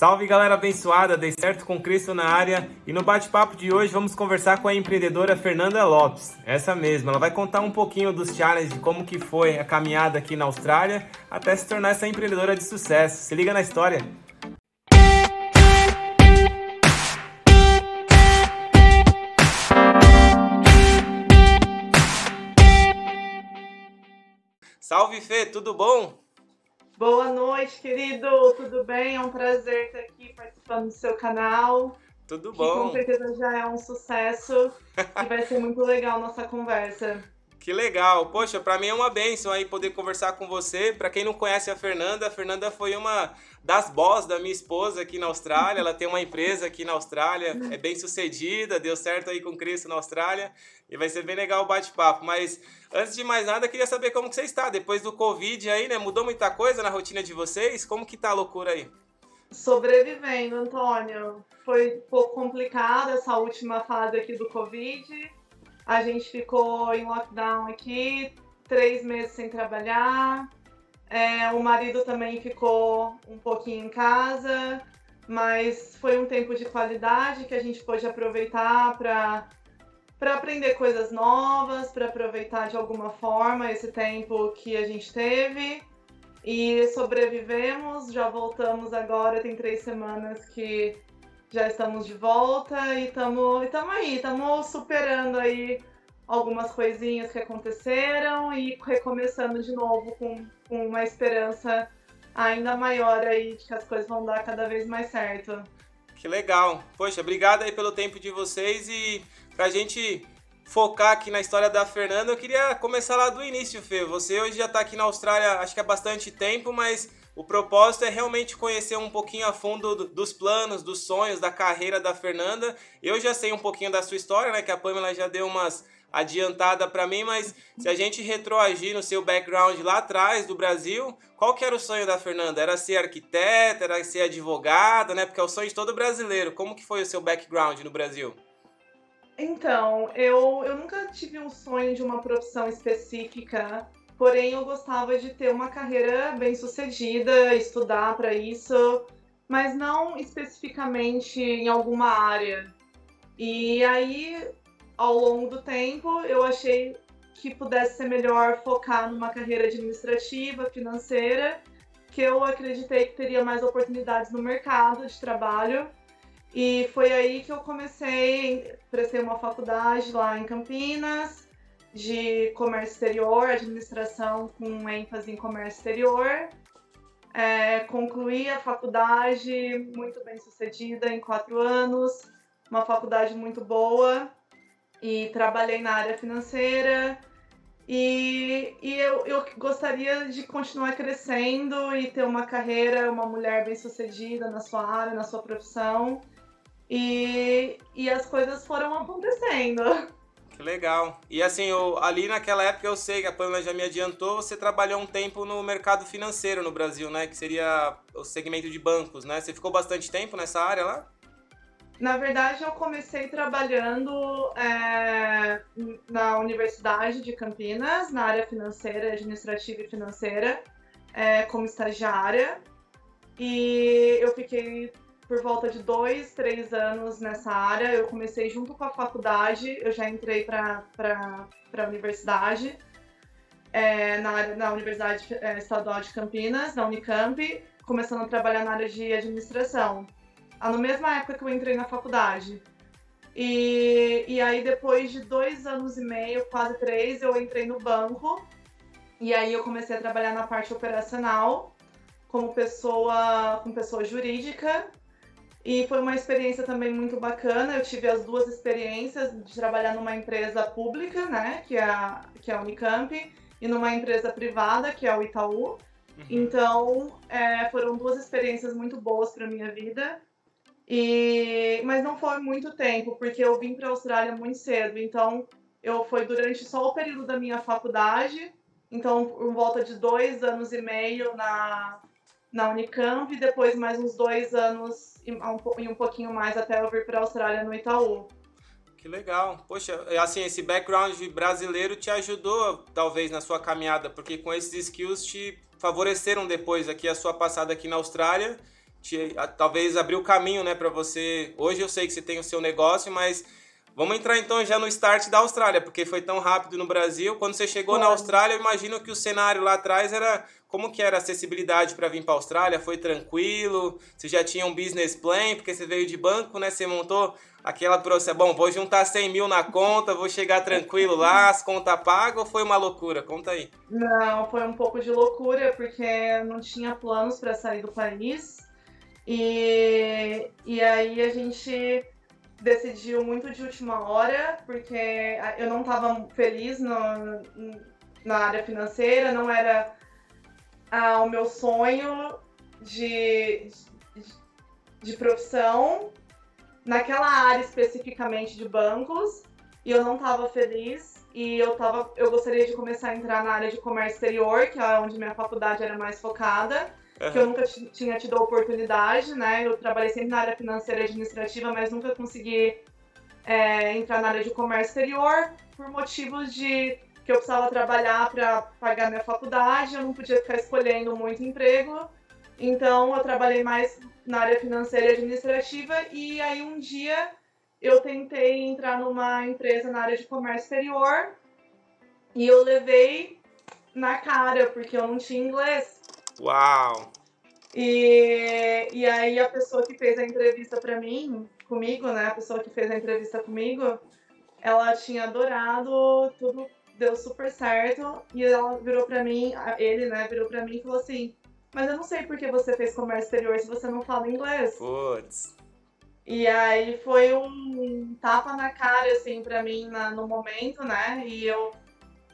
Salve galera abençoada, dei certo com Cristo na área e no bate-papo de hoje vamos conversar com a empreendedora Fernanda Lopes, essa mesma. Ela vai contar um pouquinho dos challenges, como que foi a caminhada aqui na Austrália até se tornar essa empreendedora de sucesso. Se liga na história. Salve Fê, tudo bom? Boa noite, querido. Tudo bem? É um prazer estar aqui participando do seu canal. Tudo Que bom. com certeza já é um sucesso e vai ser muito legal nossa conversa. Que legal. Poxa, pra mim é uma benção aí poder conversar com você. Pra quem não conhece a Fernanda, a Fernanda foi uma das boss da minha esposa aqui na Austrália. Ela tem uma empresa aqui na Austrália, é bem sucedida, deu certo aí com Cristo na Austrália e vai ser bem legal o bate-papo. Mas antes de mais nada, queria saber como que você está depois do Covid aí, né? Mudou muita coisa na rotina de vocês? Como que tá a loucura aí? Sobrevivendo, Antônio. Foi um pouco complicado essa última fase aqui do Covid. A gente ficou em lockdown aqui, três meses sem trabalhar. É, o marido também ficou um pouquinho em casa, mas foi um tempo de qualidade que a gente pôde aproveitar para para aprender coisas novas, para aproveitar de alguma forma esse tempo que a gente teve. E sobrevivemos, já voltamos agora, tem três semanas que já estamos de volta e estamos aí, estamos superando aí algumas coisinhas que aconteceram e recomeçando de novo com, com uma esperança ainda maior aí de que as coisas vão dar cada vez mais certo. Que legal. Poxa, obrigado aí pelo tempo de vocês e pra gente focar aqui na história da Fernanda, eu queria começar lá do início, Fê. Você hoje já tá aqui na Austrália, acho que há bastante tempo, mas o propósito é realmente conhecer um pouquinho a fundo do- dos planos, dos sonhos, da carreira da Fernanda. Eu já sei um pouquinho da sua história, né, que a Pamela já deu umas adiantada pra mim, mas se a gente retroagir no seu background lá atrás do Brasil, qual que era o sonho da Fernanda? Era ser arquiteta, era ser advogada, né? Porque é o sonho de todo brasileiro. Como que foi o seu background no Brasil? Então, eu, eu nunca tive um sonho de uma profissão específica, porém eu gostava de ter uma carreira bem sucedida, estudar para isso, mas não especificamente em alguma área. E aí, ao longo do tempo, eu achei que pudesse ser melhor focar numa carreira administrativa, financeira, que eu acreditei que teria mais oportunidades no mercado de trabalho. E foi aí que eu comecei, prestei uma faculdade lá em Campinas, de comércio exterior, administração com ênfase em comércio exterior. É, concluí a faculdade muito bem sucedida em quatro anos, uma faculdade muito boa, e trabalhei na área financeira. E, e eu, eu gostaria de continuar crescendo e ter uma carreira, uma mulher bem sucedida na sua área, na sua profissão. E, e as coisas foram acontecendo. Que legal. E assim, eu, ali naquela época eu sei que a Pamela já me adiantou, você trabalhou um tempo no mercado financeiro no Brasil, né? Que seria o segmento de bancos, né? Você ficou bastante tempo nessa área lá? Na verdade, eu comecei trabalhando é, na Universidade de Campinas, na área financeira, administrativa e financeira, é, como estagiária. E eu fiquei por volta de dois, três anos nessa área. Eu comecei junto com a faculdade, eu já entrei para a universidade, é, na, na Universidade é, Estadual de Campinas, na Unicamp, começando a trabalhar na área de administração. Ah, Na mesma época que eu entrei na faculdade. E, e aí, depois de dois anos e meio, quase três, eu entrei no banco. E aí eu comecei a trabalhar na parte operacional, como pessoa, com pessoa jurídica. E foi uma experiência também muito bacana. Eu tive as duas experiências de trabalhar numa empresa pública, né, que é a, que é a Unicamp, e numa empresa privada, que é o Itaú. Então, é, foram duas experiências muito boas para minha vida. E mas não foi muito tempo, porque eu vim para a Austrália muito cedo. Então, eu foi durante só o período da minha faculdade. Então, por volta de dois anos e meio na, na Unicamp, e depois mais uns dois anos e um, po- pouquinho mais até eu vir para a Austrália no Itaú. Que legal. Poxa, assim, esse background brasileiro te ajudou, talvez, na sua caminhada, porque com esses skills te favoreceram depois aqui a sua passada aqui na Austrália te, talvez abriu o caminho, né, para você. Hoje eu sei que você tem o seu negócio, mas vamos entrar então já no start da Austrália, porque foi tão rápido no Brasil. Quando você chegou na Austrália, eu imagino que o cenário lá atrás era como que era a acessibilidade para vir para a Austrália? Foi tranquilo? Você já tinha um business plan, porque você veio de banco, né? Você montou aquela processo, bom, vou juntar 100 mil na conta, vou chegar tranquilo lá, as contas pagas ou foi uma loucura? Conta aí. Não, foi um pouco de loucura, porque não tinha planos para sair do país. E, e aí a gente decidiu muito de última hora, porque eu não estava feliz no, na área financeira, não era ah, o meu sonho de, de, de profissão naquela área especificamente de bancos e eu não estava feliz e eu tava, eu gostaria de começar a entrar na área de comércio exterior, que é onde minha faculdade era mais focada, uhum. que eu nunca tinha tido a oportunidade, né? Eu trabalhei sempre na área financeira e administrativa, mas nunca consegui é, entrar na área de comércio exterior por motivos de que eu precisava trabalhar para pagar minha faculdade, eu não podia ficar escolhendo muito emprego. Então eu trabalhei mais na área financeira e administrativa e aí um dia eu tentei entrar numa empresa na área de comércio exterior e eu levei na cara porque eu não tinha inglês. Uau! E, e aí a pessoa que fez a entrevista para mim, comigo, né? A pessoa que fez a entrevista comigo, ela tinha adorado tudo deu super certo. E ela virou pra mim, ele, né, virou pra mim e falou assim: Mas eu não sei por que você fez comércio exterior se você não fala inglês. Putz. E aí foi um tapa na cara, assim, pra mim na, no momento, né? E eu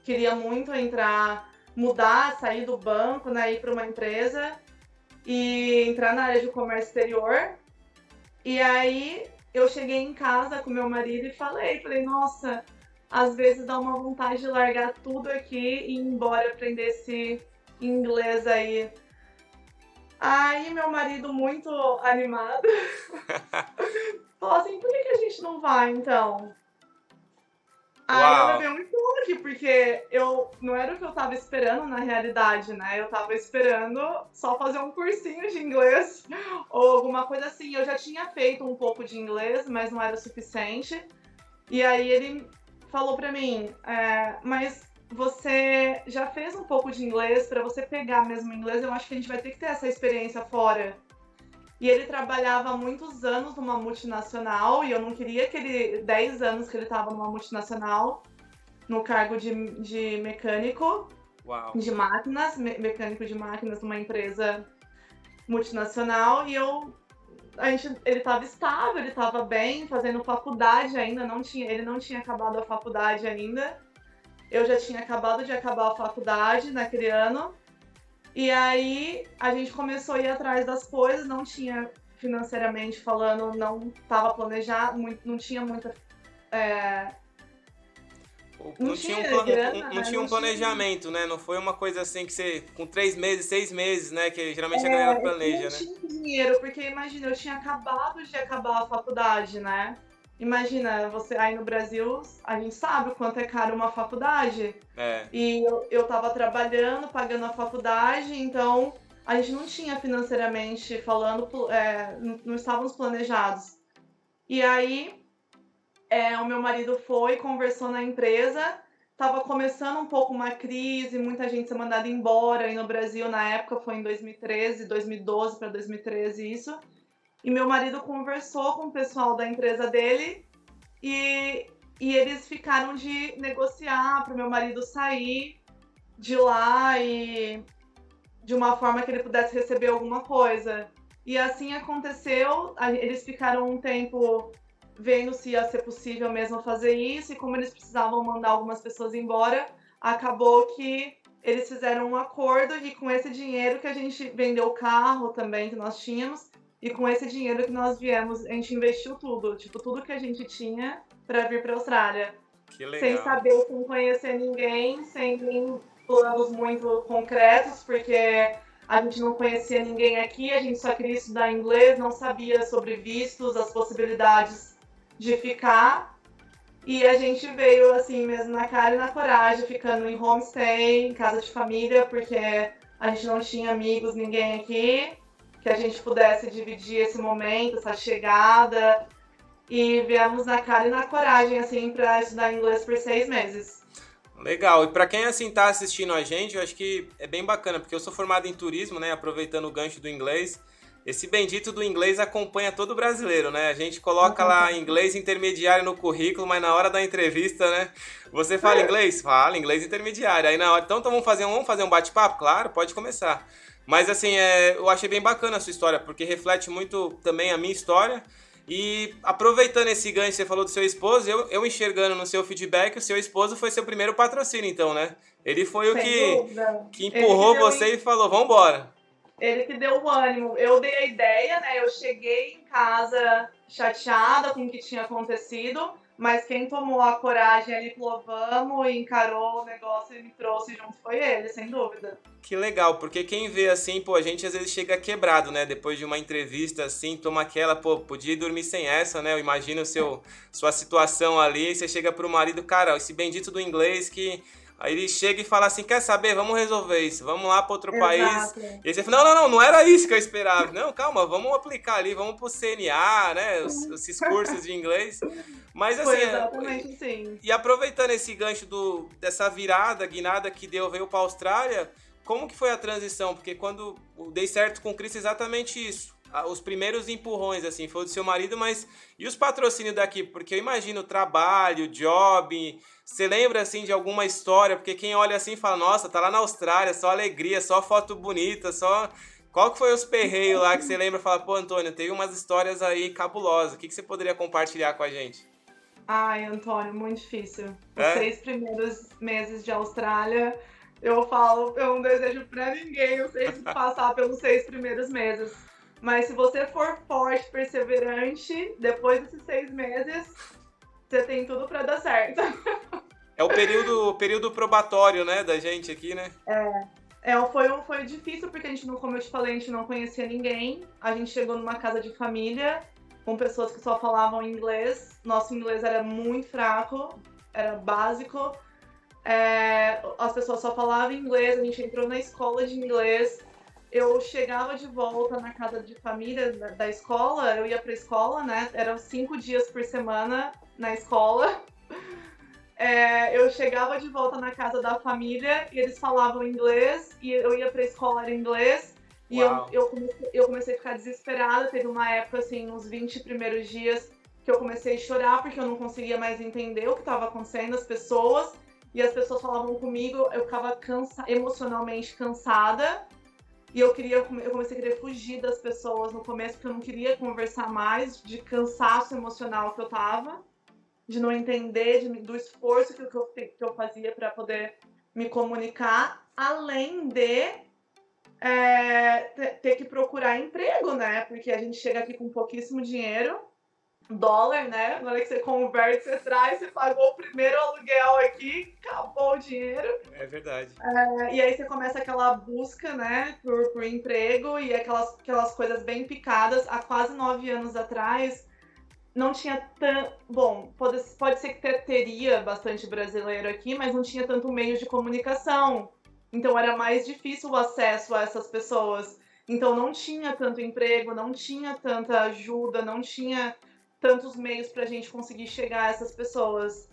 queria muito entrar, mudar, sair do banco, né? Ir pra uma empresa e entrar na área de comércio exterior. E aí eu cheguei em casa com meu marido e falei, falei, nossa, às vezes dá uma vontade de largar tudo aqui e ir embora aprender esse inglês aí. Aí meu marido muito animado falou assim, por que, que a gente não vai então? Aí eu levei um choque, porque eu não era o que eu tava esperando na realidade, né? Eu tava esperando só fazer um cursinho de inglês ou alguma coisa assim. Eu já tinha feito um pouco de inglês, mas não era o suficiente. E aí ele falou para mim, é, mas você já fez um pouco de inglês, para você pegar mesmo inglês, eu acho que a gente vai ter que ter essa experiência fora. E ele trabalhava há muitos anos numa multinacional, e eu não queria que ele. 10 anos que ele estava numa multinacional, no cargo de, de mecânico Uau. de máquinas, me, mecânico de máquinas numa empresa multinacional, e eu a gente, ele estava estável, ele estava bem, fazendo faculdade ainda, não tinha, ele não tinha acabado a faculdade ainda. Eu já tinha acabado de acabar a faculdade naquele ano. E aí a gente começou a ir atrás das coisas, não tinha financeiramente falando, não estava planejado, não tinha muita é, não, não tinha, um, grana, não, não tinha um planejamento, tinha... né? Não foi uma coisa assim que você, com três meses, seis meses, né? Que geralmente é, a galera planeja, né? Não tinha dinheiro, porque imagina, eu tinha acabado de acabar a faculdade, né? Imagina, você aí no Brasil, a gente sabe o quanto é caro uma faculdade. É. E eu, eu tava trabalhando, pagando a faculdade, então a gente não tinha financeiramente falando, é, não estávamos planejados. E aí é, o meu marido foi, conversou na empresa, estava começando um pouco uma crise, muita gente ser mandada embora, e no Brasil na época foi em 2013, 2012 para 2013 isso. E meu marido conversou com o pessoal da empresa dele e, e eles ficaram de negociar para o meu marido sair de lá e de uma forma que ele pudesse receber alguma coisa. E assim aconteceu, eles ficaram um tempo vendo se ia ser possível mesmo fazer isso, e como eles precisavam mandar algumas pessoas embora, acabou que eles fizeram um acordo e com esse dinheiro que a gente vendeu o carro também que nós tínhamos, e com esse dinheiro que nós viemos, a gente investiu tudo, tipo, tudo que a gente tinha para vir para Austrália. Sem saber, sem conhecer ninguém, sem planos muito concretos, porque a gente não conhecia ninguém aqui, a gente só queria estudar inglês, não sabia sobre vistos, as possibilidades de ficar. E a gente veio assim mesmo na cara e na coragem, ficando em homestay, em casa de família, porque a gente não tinha amigos, ninguém aqui. que a gente pudesse dividir esse momento, essa chegada. E viemos na cara e na coragem, assim, para estudar inglês por seis meses. Legal. E para quem assim tá assistindo a gente, eu acho que é bem bacana, porque eu sou formado em turismo, né? Aproveitando o gancho do inglês. Esse bendito do inglês acompanha todo brasileiro, né? A gente coloca lá inglês intermediário no currículo, mas na hora da entrevista, né? Você fala inglês? Fala, inglês intermediário. Aí na hora, então, então vamos fazer um, vamos fazer um bate-papo? Claro, pode começar. Mas assim, é, eu achei bem bacana a sua história, porque reflete muito também a minha história. E aproveitando esse gancho, você falou do seu esposo, eu, eu enxergando no seu feedback, o seu esposo foi seu primeiro patrocínio, então, né? Ele foi Sem o que, que empurrou que você e falou, vambora. Ele que deu o ânimo. Eu dei a ideia, né? Eu cheguei em casa chateada com o que tinha acontecido, mas quem tomou a coragem ali falou, vamos, e encarou o negócio e me trouxe junto foi ele, sem dúvida. Que legal, porque quem vê assim, pô, a gente às vezes chega quebrado, né? Depois de uma entrevista assim, toma aquela, pô, podia dormir sem essa, né? Eu imagino seu, sua situação ali, você chega pro marido, cara, esse bendito do inglês que Aí ele chega e fala assim: quer saber? Vamos resolver isso, vamos lá para outro Exato. país. E aí você fala: não, não, não, não era isso que eu esperava. não, calma, vamos aplicar ali, vamos pro CNA, né? Os, esses cursos de inglês. Mas assim. Foi é, exatamente é, sim. E aproveitando esse gancho do, dessa virada, guinada que deu, veio para a Austrália, como que foi a transição? Porque quando dei certo com o Chris, exatamente isso os primeiros empurrões, assim, foi do seu marido, mas e os patrocínios daqui? Porque eu imagino trabalho, job, você lembra, assim, de alguma história? Porque quem olha assim fala, nossa, tá lá na Austrália, só alegria, só foto bonita, só... Qual que foi os perreios lá que você lembra? Fala, pô, Antônio, teve umas histórias aí cabulosas, o que, que você poderia compartilhar com a gente? Ai, Antônio, muito difícil. Os é? seis primeiros meses de Austrália, eu falo, eu não desejo pra ninguém eu sei passar pelos seis primeiros meses mas se você for forte, perseverante, depois desses seis meses, você tem tudo para dar certo. É o período, período probatório, né, da gente aqui, né? É. é foi, foi difícil porque a gente, não, como eu te falei, a gente não conhecia ninguém. A gente chegou numa casa de família com pessoas que só falavam inglês. Nosso inglês era muito fraco, era básico. É, as pessoas só falavam inglês, a gente entrou na escola de inglês eu chegava de volta na casa de família da, da escola, eu ia pra escola, né? Eram cinco dias por semana na escola. É, eu chegava de volta na casa da família e eles falavam inglês e eu ia pra escola era inglês. E eu, eu, comecei, eu comecei a ficar desesperada. Teve uma época, assim, nos 20 primeiros dias, que eu comecei a chorar porque eu não conseguia mais entender o que estava acontecendo, as pessoas. E as pessoas falavam comigo, eu ficava cansa emocionalmente cansada. E eu queria, eu comecei a querer fugir das pessoas no começo, porque eu não queria conversar mais, de cansaço emocional que eu tava, de não entender, de, do esforço que eu, que eu fazia para poder me comunicar, além de é, ter que procurar emprego, né? Porque a gente chega aqui com pouquíssimo dinheiro dólar, né? Na hora que você converte, você traz, você pagou o primeiro aluguel aqui, acabou o dinheiro. É verdade. É, e aí você começa aquela busca, né, por, por emprego e aquelas, aquelas coisas bem picadas. Há quase nove anos atrás, não tinha tanto. Bom, pode, pode ser que teria bastante brasileiro aqui, mas não tinha tanto meio de comunicação. Então era mais difícil o acesso a essas pessoas. Então não tinha tanto emprego, não tinha tanta ajuda, não tinha tantos meios para a gente conseguir chegar a essas pessoas.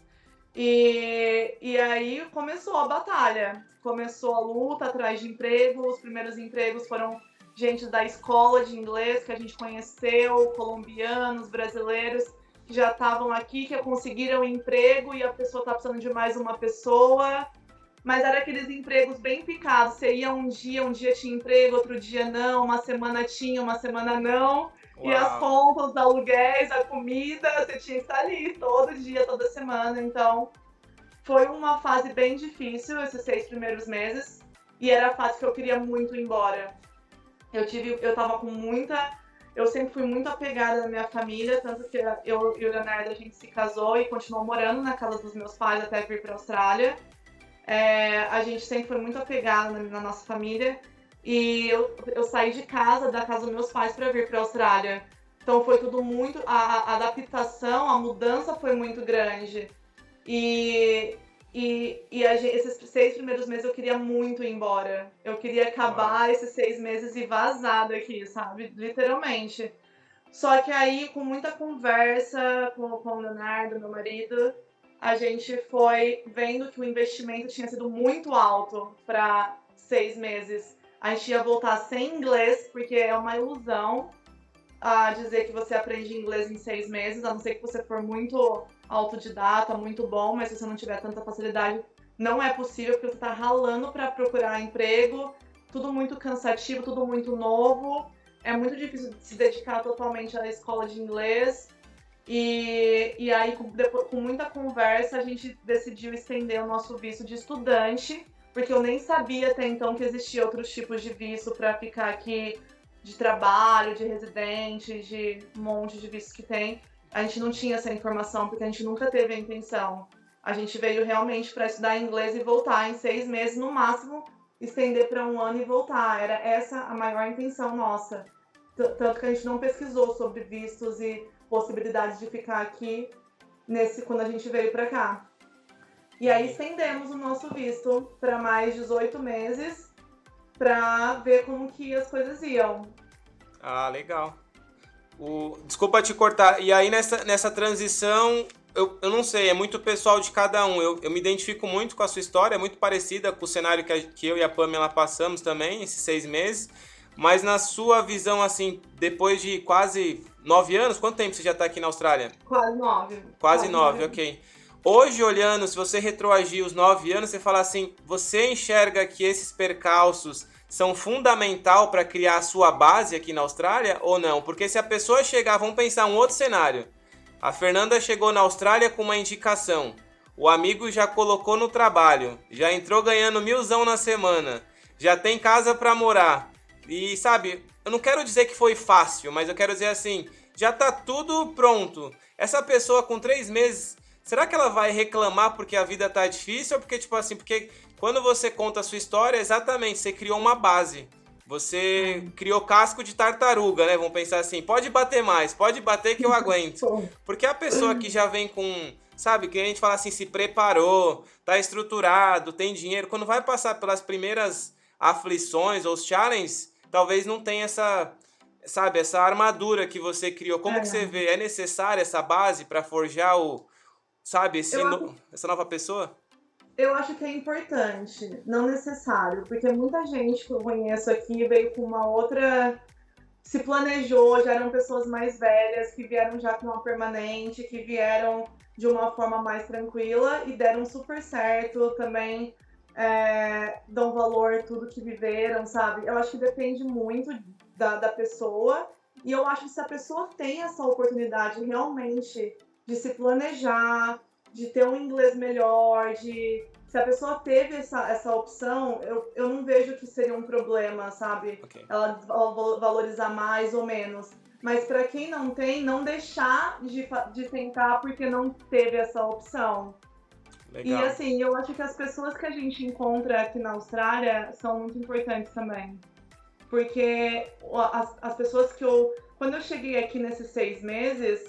E, e aí começou a batalha, começou a luta atrás de emprego. Os primeiros empregos foram gente da escola de inglês que a gente conheceu, colombianos, brasileiros que já estavam aqui, que conseguiram emprego e a pessoa está precisando de mais uma pessoa. Mas era aqueles empregos bem picados. Você ia um dia, um dia tinha emprego, outro dia não, uma semana tinha, uma semana não. Uau. E as contas, os aluguéis, a comida, você tinha que estar ali todo dia, toda semana. Então, foi uma fase bem difícil esses seis primeiros meses. E era a fase que eu queria muito ir embora. Eu tive, eu tava com muita. Eu sempre fui muito apegada na minha família, tanto que eu e o Leonardo a gente se casou e continuou morando na casa dos meus pais até vir para a Austrália. É, a gente sempre foi muito apegada na, na nossa família. E eu, eu saí de casa, da casa dos meus pais, para vir para a Austrália. Então foi tudo muito. A, a, adaptação, a mudança foi muito grande. E E, e esses seis primeiros meses eu queria muito ir embora. Eu queria acabar esses seis meses e vazar daqui, sabe? Literalmente. Só que aí, com muita conversa com, com o Leonardo, meu marido, a gente foi vendo que o investimento tinha sido muito alto para seis meses. A gente ia voltar sem inglês, porque é uma ilusão a dizer que você aprende inglês em seis meses, a não ser que você for muito autodidata, muito bom, mas se você não tiver tanta facilidade, não é possível, porque você está ralando para procurar emprego, tudo muito cansativo, tudo muito novo, é muito difícil se dedicar totalmente à escola de inglês. E, e aí, com, depois, com muita conversa, a gente decidiu estender o nosso visto de estudante, porque eu nem sabia até então que existia outros tipos de visto para ficar aqui de trabalho, de residente, de um monte de vistos que tem. A gente não tinha essa informação porque a gente nunca teve a intenção. A gente veio realmente para estudar inglês e voltar em seis meses no máximo, estender para um ano e voltar. Era essa a maior intenção nossa. Tanto que a gente não pesquisou sobre vistos e possibilidades de ficar aqui nesse quando a gente veio para cá. E aí estendemos o nosso visto para mais 18 meses para ver como que as coisas iam. Ah, legal. O... Desculpa te cortar. E aí nessa, nessa transição, eu, eu não sei, é muito pessoal de cada um. Eu, eu me identifico muito com a sua história, é muito parecida com o cenário que, a, que eu e a Pamela passamos também, esses seis meses. Mas na sua visão, assim, depois de quase nove anos, quanto tempo você já está aqui na Austrália? Quase nove. Quase, quase nove, nove, ok. Hoje, olhando, se você retroagir os nove anos, você fala assim: você enxerga que esses percalços são fundamental para criar a sua base aqui na Austrália ou não? Porque se a pessoa chegar, vamos pensar um outro cenário. A Fernanda chegou na Austrália com uma indicação. O amigo já colocou no trabalho, já entrou ganhando milzão na semana, já tem casa para morar. E sabe, eu não quero dizer que foi fácil, mas eu quero dizer assim, já tá tudo pronto. Essa pessoa com três meses será que ela vai reclamar porque a vida tá difícil ou porque, tipo assim, porque quando você conta a sua história, exatamente, você criou uma base. Você criou casco de tartaruga, né? Vamos pensar assim, pode bater mais, pode bater que eu aguento. Porque a pessoa que já vem com, sabe, que a gente fala assim, se preparou, tá estruturado, tem dinheiro, quando vai passar pelas primeiras aflições ou os challenges, talvez não tenha essa, sabe, essa armadura que você criou. Como é. que você vê? É necessária essa base para forjar o, Sabe, no... essa nova pessoa? Eu acho que é importante, não necessário, porque muita gente que eu conheço aqui veio com uma outra. se planejou, já eram pessoas mais velhas, que vieram já com uma permanente, que vieram de uma forma mais tranquila e deram super certo também. É, dão valor tudo que viveram, sabe? Eu acho que depende muito da, da pessoa. E eu acho que se a pessoa tem essa oportunidade realmente de se planejar, de ter um inglês melhor, de se a pessoa teve essa, essa opção, eu, eu não vejo que seria um problema, sabe? Okay. Ela valorizar mais ou menos. Mas para quem não tem, não deixar de, de tentar porque não teve essa opção. Legal. E assim, eu acho que as pessoas que a gente encontra aqui na Austrália são muito importantes também. Porque as, as pessoas que eu. Quando eu cheguei aqui nesses seis meses,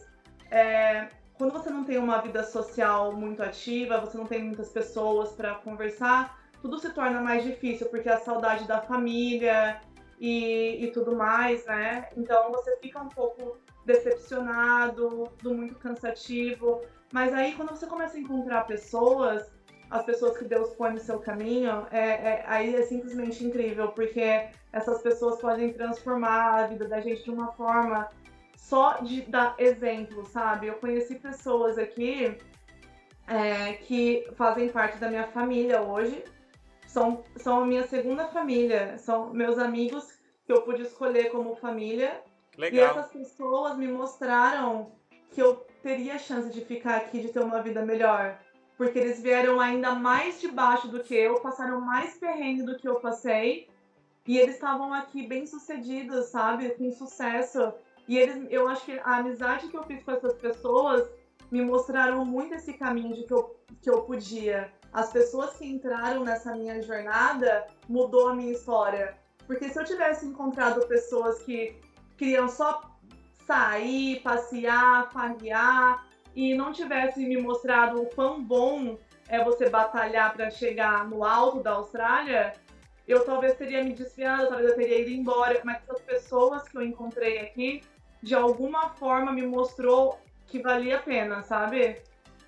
é, quando você não tem uma vida social muito ativa, você não tem muitas pessoas para conversar, tudo se torna mais difícil, porque a saudade da família e, e tudo mais, né? Então você fica um pouco decepcionado, tudo muito cansativo. Mas aí quando você começa a encontrar pessoas, as pessoas que Deus põe no seu caminho, é, é, aí é simplesmente incrível, porque essas pessoas podem transformar a vida da gente de uma forma só de dar exemplo, sabe? Eu conheci pessoas aqui é, que fazem parte da minha família hoje, são, são a minha segunda família, são meus amigos que eu pude escolher como família. Legal. E essas pessoas me mostraram que eu teria chance de ficar aqui, de ter uma vida melhor. Porque eles vieram ainda mais de baixo do que eu, passaram mais perrengue do que eu passei. E eles estavam aqui bem sucedidos, sabe? Com sucesso. E eles, eu acho que a amizade que eu fiz com essas pessoas me mostraram muito esse caminho de que eu, que eu podia. As pessoas que entraram nessa minha jornada mudou a minha história. Porque se eu tivesse encontrado pessoas que queriam só sair, passear, farrear e não tivesse me mostrado o quão bom é você batalhar para chegar no alto da Austrália, eu talvez teria me desviado, talvez eu teria ido embora, mas essas pessoas que eu encontrei aqui, de alguma forma me mostrou que valia a pena, sabe?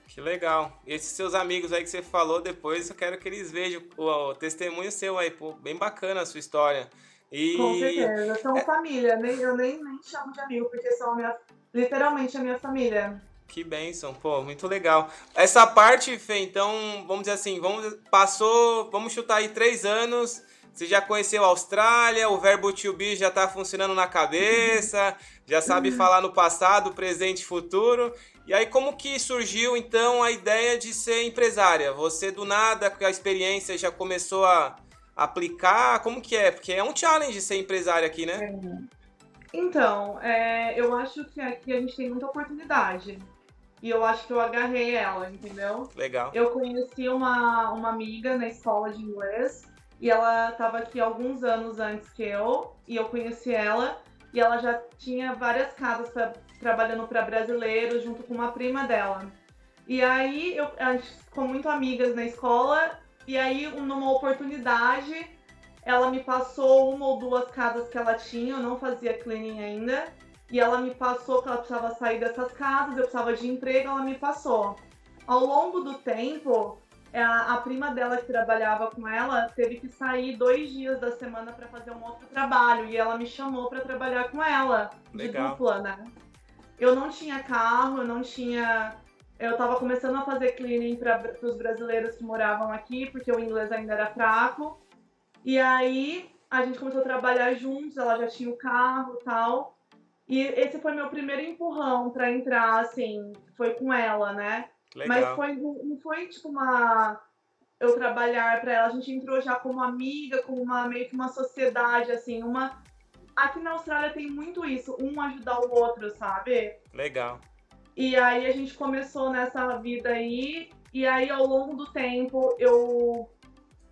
Que legal. E esses seus amigos aí que você falou depois, eu quero que eles vejam o, o testemunho seu aí, pô, bem bacana a sua história. E... Com certeza, são é... família, nem, eu nem, nem chamo de amigo, porque são minha, literalmente a minha família. Que bênção, pô, muito legal. Essa parte, Fê, então, vamos dizer assim, vamos, passou, vamos chutar aí três anos, você já conheceu a Austrália, o verbo to be já está funcionando na cabeça, já sabe falar no passado, presente e futuro. E aí, como que surgiu então a ideia de ser empresária? Você do nada, com a experiência, já começou a aplicar? Como que é? Porque é um challenge ser empresária aqui, né? É. Então, é, eu acho que aqui a gente tem muita oportunidade. E eu acho que eu agarrei ela, entendeu? Legal. Eu conheci uma, uma amiga na escola de inglês e ela estava aqui alguns anos antes que eu, e eu conheci ela, e ela já tinha várias casas pra, trabalhando para brasileiros, junto com uma prima dela. E aí eu, a gente ficou muito amigas na escola, e aí numa oportunidade ela me passou uma ou duas casas que ela tinha, eu não fazia cleaning ainda, e ela me passou que ela precisava sair dessas casas, eu precisava de emprego, ela me passou. Ao longo do tempo, a, a, prima dela que trabalhava com ela teve que sair dois dias da semana para fazer um outro trabalho e ela me chamou para trabalhar com ela Legal. de dupla, né? Eu não tinha carro, eu não tinha. Eu tava começando a fazer cleaning para os brasileiros que moravam aqui, porque o inglês ainda era fraco. E aí a gente começou a trabalhar juntos, ela já tinha o carro e tal. E esse foi meu primeiro empurrão para entrar, assim, foi com ela, né? Legal. Mas foi, não foi tipo uma. Eu trabalhar para ela, a gente entrou já como amiga, como uma meio que uma sociedade, assim, uma. Aqui na Austrália tem muito isso, um ajudar o outro, sabe? Legal. E aí a gente começou nessa vida aí, e aí ao longo do tempo eu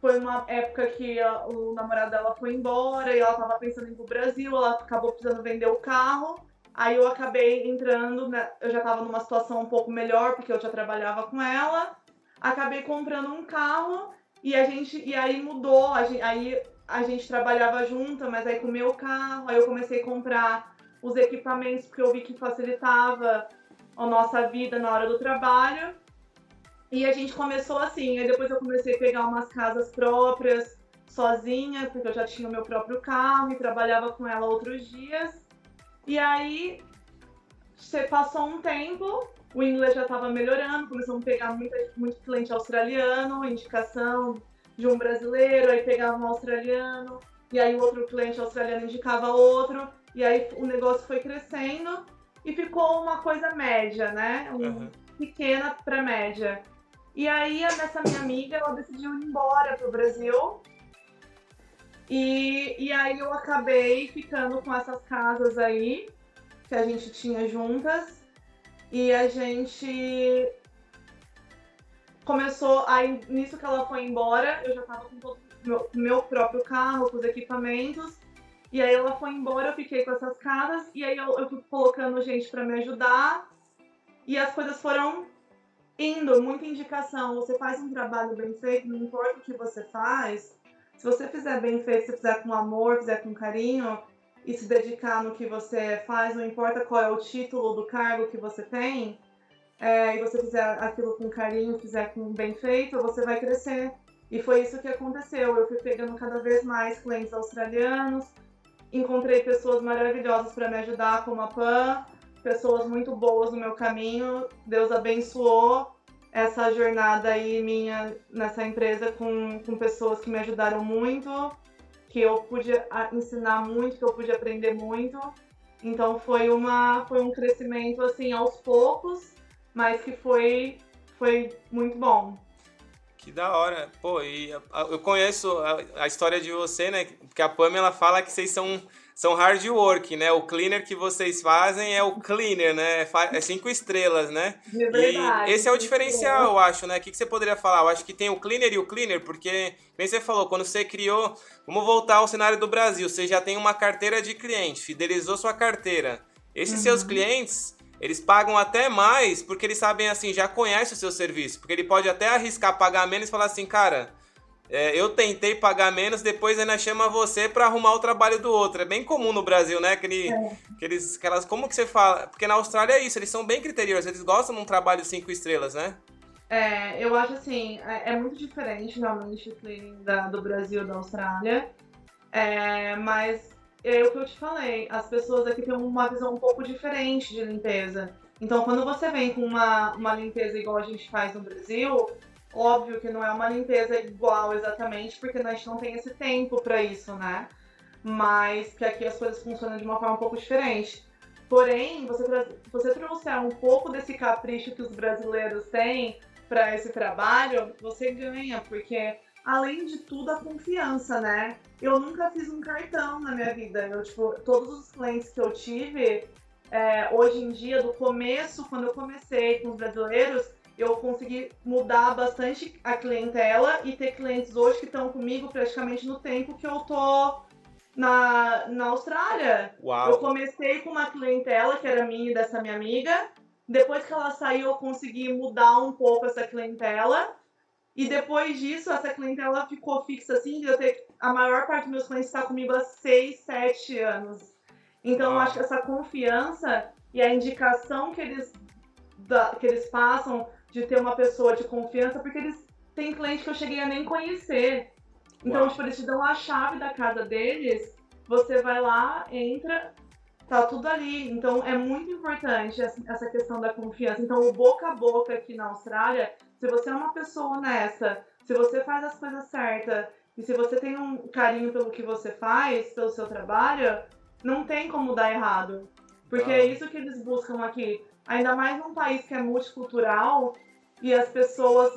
foi uma época que a, o namorado dela foi embora e ela tava pensando em ir pro Brasil, ela acabou precisando vender o carro. Aí eu acabei entrando, né, eu já estava numa situação um pouco melhor, porque eu já trabalhava com ela. Acabei comprando um carro e a gente e aí mudou, a gente, aí a gente trabalhava junto, mas aí com o meu carro, aí eu comecei a comprar os equipamentos porque eu vi que facilitava a nossa vida na hora do trabalho. E a gente começou assim, aí depois eu comecei a pegar umas casas próprias sozinha, porque eu já tinha o meu próprio carro e trabalhava com ela outros dias. E aí, você passou um tempo, o inglês já estava melhorando, começamos a pegar muita, muito cliente australiano, indicação de um brasileiro, aí pegava um australiano, e aí o outro cliente australiano indicava outro, e aí o negócio foi crescendo e ficou uma coisa média, né? Um, uhum. Pequena para média. E aí, essa minha amiga, ela decidiu ir embora pro Brasil e, e aí eu acabei ficando com essas casas aí que a gente tinha juntas. E a gente começou aí nisso que ela foi embora, eu já tava com todo meu, meu próprio carro, com os equipamentos. E aí ela foi embora, eu fiquei com essas casas e aí eu, eu fui colocando gente para me ajudar. E as coisas foram indo, muita indicação. Você faz um trabalho bem feito, não importa o que você faz, se você fizer bem feito, se fizer com amor, fizer com carinho e se dedicar no que você faz, não importa qual é o título do cargo que você tem, é, e você fizer aquilo com carinho, fizer com bem feito, você vai crescer. E foi isso que aconteceu. Eu fui pegando cada vez mais clientes australianos, encontrei pessoas maravilhosas para me ajudar, como a Pan, pessoas muito boas no meu caminho. Deus abençoou essa jornada aí minha nessa empresa com, com pessoas que me ajudaram muito, que eu pude ensinar muito, que eu pude aprender muito. Então foi uma foi um crescimento assim aos poucos, mas que foi foi muito bom. Que da hora. Pô, e eu conheço a, a história de você, né? Porque a Pamela fala que vocês são são hard work, né? O cleaner que vocês fazem é o cleaner, né? É cinco estrelas, né? É verdade, e esse é o diferencial, eu acho, né? O que você poderia falar? Eu acho que tem o cleaner e o cleaner, porque, nem você falou, quando você criou. Vamos voltar ao cenário do Brasil. Você já tem uma carteira de cliente, fidelizou sua carteira. Esses uhum. seus clientes eles pagam até mais porque eles sabem assim, já conhece o seu serviço. Porque ele pode até arriscar pagar menos e falar assim, cara, é, eu tentei pagar menos, depois ainda chama você para arrumar o trabalho do outro. É bem comum no Brasil, né? Aquele, é. aqueles, aquelas, como que você fala? Porque na Austrália é isso, eles são bem criteriosos, eles gostam de um trabalho cinco estrelas, né? É, eu acho assim, é, é muito diferente realmente o cleaning da, do Brasil e da Austrália. É, mas é o que eu te falei, as pessoas aqui têm uma visão um pouco diferente de limpeza. Então, quando você vem com uma, uma limpeza igual a gente faz no Brasil, óbvio que não é uma limpeza igual exatamente, porque a gente não tem esse tempo para isso, né? Mas que aqui as coisas funcionam de uma forma um pouco diferente. Porém, você, você trouxer um pouco desse capricho que os brasileiros têm para esse trabalho, você ganha, porque além de tudo, a confiança, né? Eu nunca fiz um cartão na minha vida. Eu, tipo, todos os clientes que eu tive, é, hoje em dia, do começo, quando eu comecei com os brasileiros, eu consegui mudar bastante a clientela e ter clientes hoje que estão comigo praticamente no tempo que eu tô na, na Austrália. Uau. Eu comecei com uma clientela que era minha e dessa minha amiga. Depois que ela saiu, eu consegui mudar um pouco essa clientela. E depois disso, essa clientela ficou fixa assim, eu ter a maior parte dos meus clientes está comigo há 6, 7 anos. Então, eu acho que essa confiança e a indicação que eles, da, que eles passam de ter uma pessoa de confiança, porque eles têm cliente que eu cheguei a nem conhecer. Então, Uau. tipo, eles te dão a chave da casa deles, você vai lá, entra, tá tudo ali. Então, é muito importante essa questão da confiança. Então, o boca a boca aqui na Austrália se você é uma pessoa honesta, se você faz as coisas certas e se você tem um carinho pelo que você faz, pelo seu trabalho, não tem como dar errado. Porque ah. é isso que eles buscam aqui. Ainda mais num país que é multicultural e as pessoas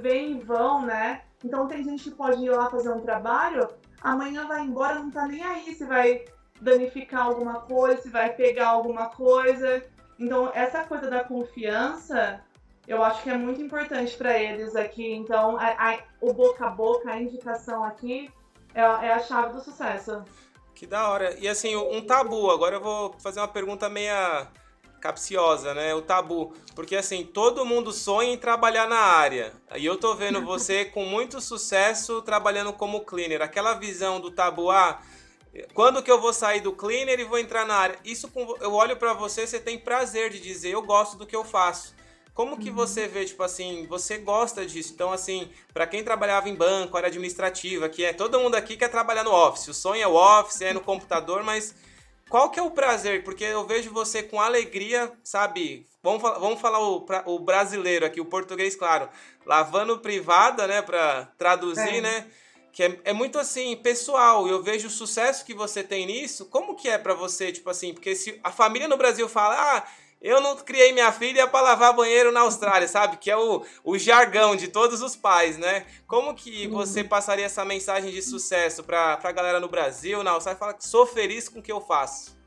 vêm e vão, né? Então tem gente que pode ir lá fazer um trabalho, amanhã vai embora, não tá nem aí se vai danificar alguma coisa, se vai pegar alguma coisa. Então essa coisa da confiança eu acho que é muito importante para eles aqui. Então, a, a, o boca a boca, a indicação aqui é, é, a chave do sucesso. Que da hora. E assim, um tabu. Agora eu vou fazer uma pergunta meia capciosa, né? O tabu. Porque assim, todo mundo sonha em trabalhar na área. E eu tô vendo você com muito sucesso trabalhando como cleaner. Aquela visão do tabu, ah, quando que eu vou sair do cleaner e vou entrar na área? Isso eu olho para você, você tem prazer de dizer, eu gosto do que eu faço. Como que uhum. você vê, tipo assim, você gosta disso? Então, assim, para quem trabalhava em banco, área administrativa, que é todo mundo aqui quer trabalhar no office. O sonho é o office, é no computador, mas qual que é o prazer? Porque eu vejo você com alegria, sabe? Vamos, vamos falar o, o brasileiro aqui, o português, claro. Lavando privada, né, para traduzir, é. né? Que é, é muito assim, pessoal. Eu vejo o sucesso que você tem nisso. Como que é para você, tipo assim? Porque se a família no Brasil fala, ah eu não criei minha filha para lavar banheiro na Austrália, sabe? Que é o, o jargão de todos os pais, né? Como que uhum. você passaria essa mensagem de sucesso para a galera no Brasil, na Austrália? Fala que sou feliz com o que eu faço.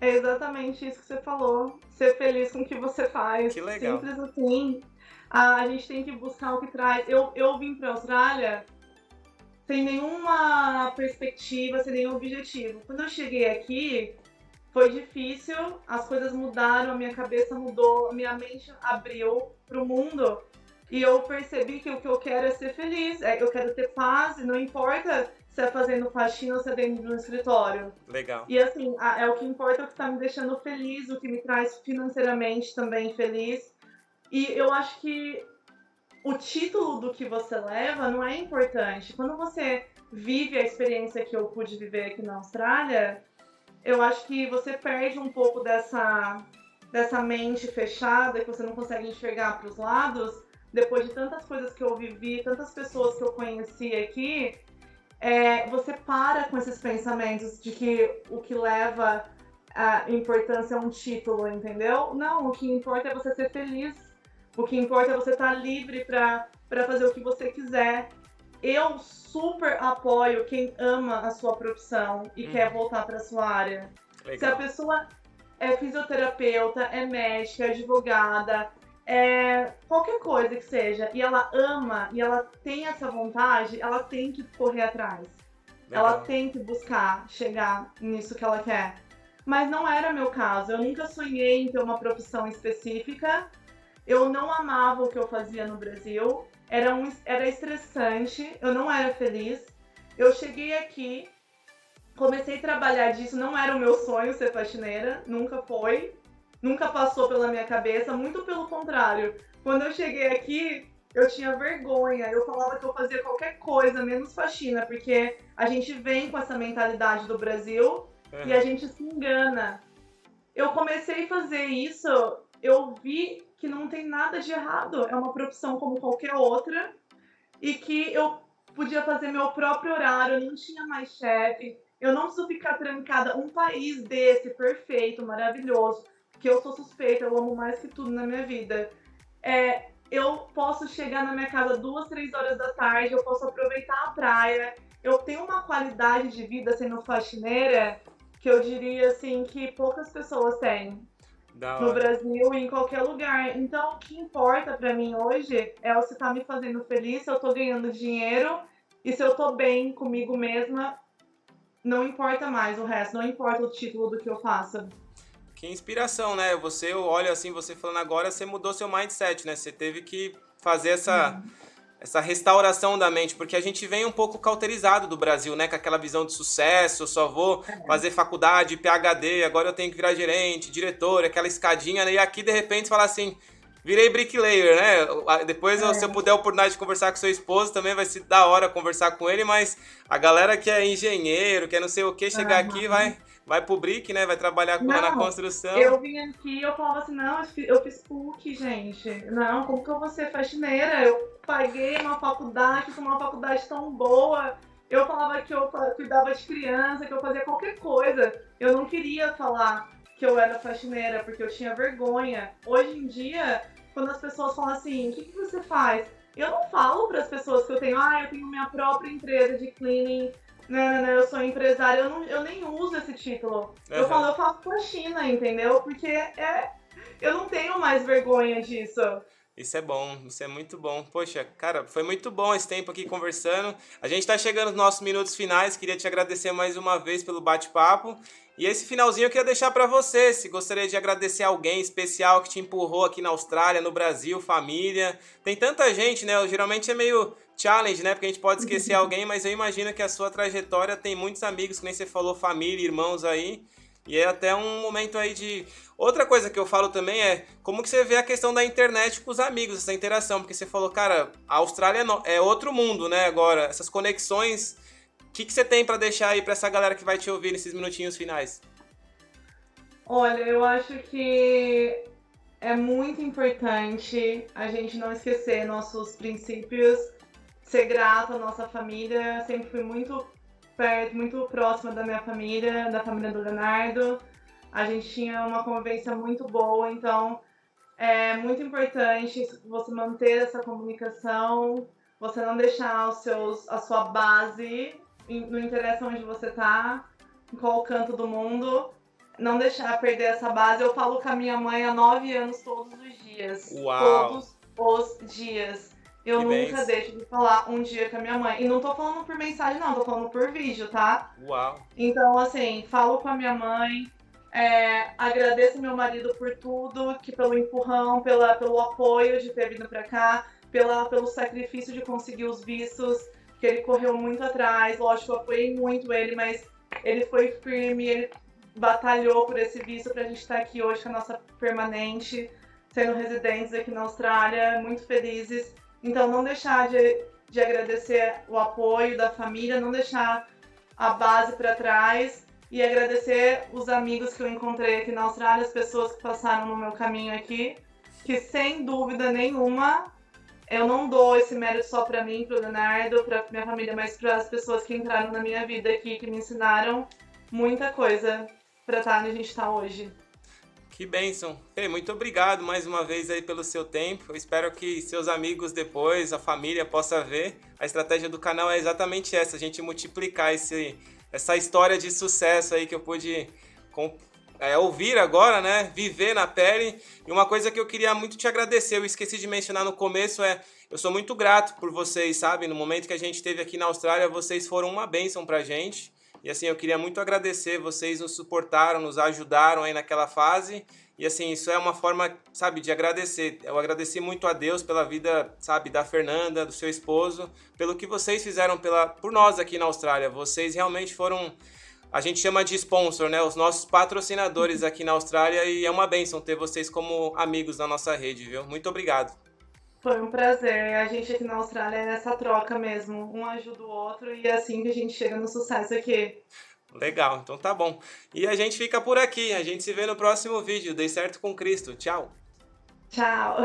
É exatamente isso que você falou. Ser feliz com o que você faz. Que legal. Simples assim. A gente tem que buscar o que traz. Eu, eu vim para a Austrália sem nenhuma perspectiva, sem nenhum objetivo. Quando eu cheguei aqui, foi difícil, as coisas mudaram, a minha cabeça mudou, a minha mente abriu para o mundo e eu percebi que o que eu quero é ser feliz, é, eu quero ter paz, não importa se é fazendo faxina ou se é dentro de um escritório. Legal. E assim, é o que importa, é o que está me deixando feliz, o que me traz financeiramente também feliz. E eu acho que o título do que você leva não é importante. Quando você vive a experiência que eu pude viver aqui na Austrália, eu acho que você perde um pouco dessa, dessa mente fechada, que você não consegue enxergar para os lados. Depois de tantas coisas que eu vivi, tantas pessoas que eu conheci aqui, é, você para com esses pensamentos de que o que leva a importância é um título, entendeu? Não, o que importa é você ser feliz. O que importa é você estar tá livre para fazer o que você quiser eu super apoio quem ama a sua profissão e hum. quer voltar para sua área. Legal. Se a pessoa é fisioterapeuta, é médica, é advogada, é qualquer coisa que seja, e ela ama e ela tem essa vontade, ela tem que correr atrás. Legal. Ela tem que buscar chegar nisso que ela quer. mas não era meu caso. Eu nunca sonhei em ter uma profissão específica. Eu não amava o que eu fazia no Brasil. Era, um, era estressante, eu não era feliz. Eu cheguei aqui, comecei a trabalhar disso, não era o meu sonho ser faxineira, nunca foi, nunca passou pela minha cabeça, muito pelo contrário. Quando eu cheguei aqui, eu tinha vergonha, eu falava que eu fazia qualquer coisa, menos faxina, porque a gente vem com essa mentalidade do Brasil e a gente se engana. Eu comecei a fazer isso, eu vi que não tem nada de errado, é uma profissão como qualquer outra, e que eu podia fazer meu próprio horário, não tinha mais chefe, eu não preciso ficar trancada. Um país desse, perfeito, maravilhoso, que eu sou suspeita, eu amo mais que tudo na minha vida. É, eu posso chegar na minha casa duas, três horas da tarde, eu posso aproveitar a praia. Eu tenho uma qualidade de vida sendo faxineira que eu diria assim que poucas pessoas têm no Brasil e em qualquer lugar. Então, o que importa para mim hoje é se tá me fazendo feliz, se eu tô ganhando dinheiro e se eu tô bem comigo mesma. Não importa mais o resto, não importa o título do que eu faça. Que inspiração, né? Você olha assim, você falando agora, você mudou seu mindset, né? Você teve que fazer essa, hum. Essa restauração da mente, porque a gente vem um pouco cauterizado do Brasil, né? Com aquela visão de sucesso, eu só vou é. fazer faculdade, PhD, agora eu tenho que virar gerente, diretor, aquela escadinha, né? E aqui, de repente, falar assim, virei bricklayer, né? Depois, é. se eu puder a oportunidade de conversar com seu esposo, também vai ser da hora conversar com ele, mas a galera que é engenheiro, que é não sei o que, chegar aqui vai vai pro brick, né? Vai trabalhar com, não, na construção. Eu vim aqui eu falava assim, não, eu fiz PUC, gente. Não, como que eu vou ser faxineira? Eu paguei uma faculdade, fiz uma faculdade tão boa. Eu falava que eu cuidava de criança, que eu fazia qualquer coisa. Eu não queria falar que eu era faxineira, porque eu tinha vergonha. Hoje em dia, quando as pessoas falam assim, o que, que você faz? Eu não falo para as pessoas que eu tenho, ah, eu tenho minha própria empresa de cleaning, não, não, não, eu sou empresária, eu, não, eu nem uso esse título. Uhum. Eu falo, eu faço a China, entendeu? Porque é, eu não tenho mais vergonha disso. Isso é bom, isso é muito bom. Poxa, cara, foi muito bom esse tempo aqui conversando. A gente está chegando nos nossos minutos finais. Queria te agradecer mais uma vez pelo bate-papo. E esse finalzinho eu queria deixar para você. Se gostaria de agradecer alguém especial que te empurrou aqui na Austrália, no Brasil, família. Tem tanta gente, né? Geralmente é meio challenge, né? Porque a gente pode esquecer alguém, mas eu imagino que a sua trajetória tem muitos amigos, que nem você falou, família, irmãos aí. E é até um momento aí de. Outra coisa que eu falo também é como que você vê a questão da internet com os amigos, essa interação, porque você falou, cara, a Austrália é outro mundo, né? Agora, essas conexões. O que, que você tem para deixar aí para essa galera que vai te ouvir nesses minutinhos finais? Olha, eu acho que é muito importante a gente não esquecer nossos princípios, ser grato à nossa família. Sempre fui muito perto, muito próxima da minha família, da família do Leonardo. A gente tinha uma convivência muito boa, então é muito importante você manter essa comunicação, você não deixar os seus, a sua base, não interessa onde você está, em qual canto do mundo, não deixar perder essa base. Eu falo com a minha mãe há nove anos todos os dias. Uau. Todos os dias. Eu que nunca bem. deixo de falar um dia com a minha mãe. E não tô falando por mensagem, não, tô falando por vídeo, tá? Uau. Então, assim, falo com a minha mãe. É, agradeço meu marido por tudo, que pelo empurrão, pela, pelo apoio de ter vindo pra cá, pela, pelo sacrifício de conseguir os vistos, que ele correu muito atrás. Lógico, eu apoiei muito ele, mas ele foi firme, ele batalhou por esse visto pra gente estar aqui hoje com a nossa permanente, sendo residentes aqui na Austrália, muito felizes. Então, não deixar de, de agradecer o apoio da família, não deixar a base para trás e agradecer os amigos que eu encontrei aqui na Austrália, as pessoas que passaram no meu caminho aqui, que sem dúvida nenhuma eu não dou esse mérito só para mim, para o Leonardo, para minha família, mas para as pessoas que entraram na minha vida aqui, que me ensinaram muita coisa para estar onde a gente está hoje. Que bênção. Muito obrigado mais uma vez aí pelo seu tempo. Eu espero que seus amigos depois, a família, possa ver. A estratégia do canal é exatamente essa, a gente multiplicar esse, essa história de sucesso aí que eu pude é, ouvir agora, né? Viver na pele. E uma coisa que eu queria muito te agradecer, eu esqueci de mencionar no começo, é eu sou muito grato por vocês, sabe? No momento que a gente esteve aqui na Austrália, vocês foram uma bênção pra gente. E assim, eu queria muito agradecer, vocês nos suportaram, nos ajudaram aí naquela fase. E assim, isso é uma forma, sabe, de agradecer. Eu agradeci muito a Deus pela vida, sabe, da Fernanda, do seu esposo, pelo que vocês fizeram pela, por nós aqui na Austrália. Vocês realmente foram a gente chama de sponsor, né? Os nossos patrocinadores aqui na Austrália e é uma benção ter vocês como amigos na nossa rede, viu? Muito obrigado. Foi um prazer. A gente aqui na Austrália é nessa troca mesmo. Um ajuda o outro e é assim que a gente chega no sucesso aqui. Legal, então tá bom. E a gente fica por aqui. A gente se vê no próximo vídeo. Dei certo com Cristo. Tchau. Tchau.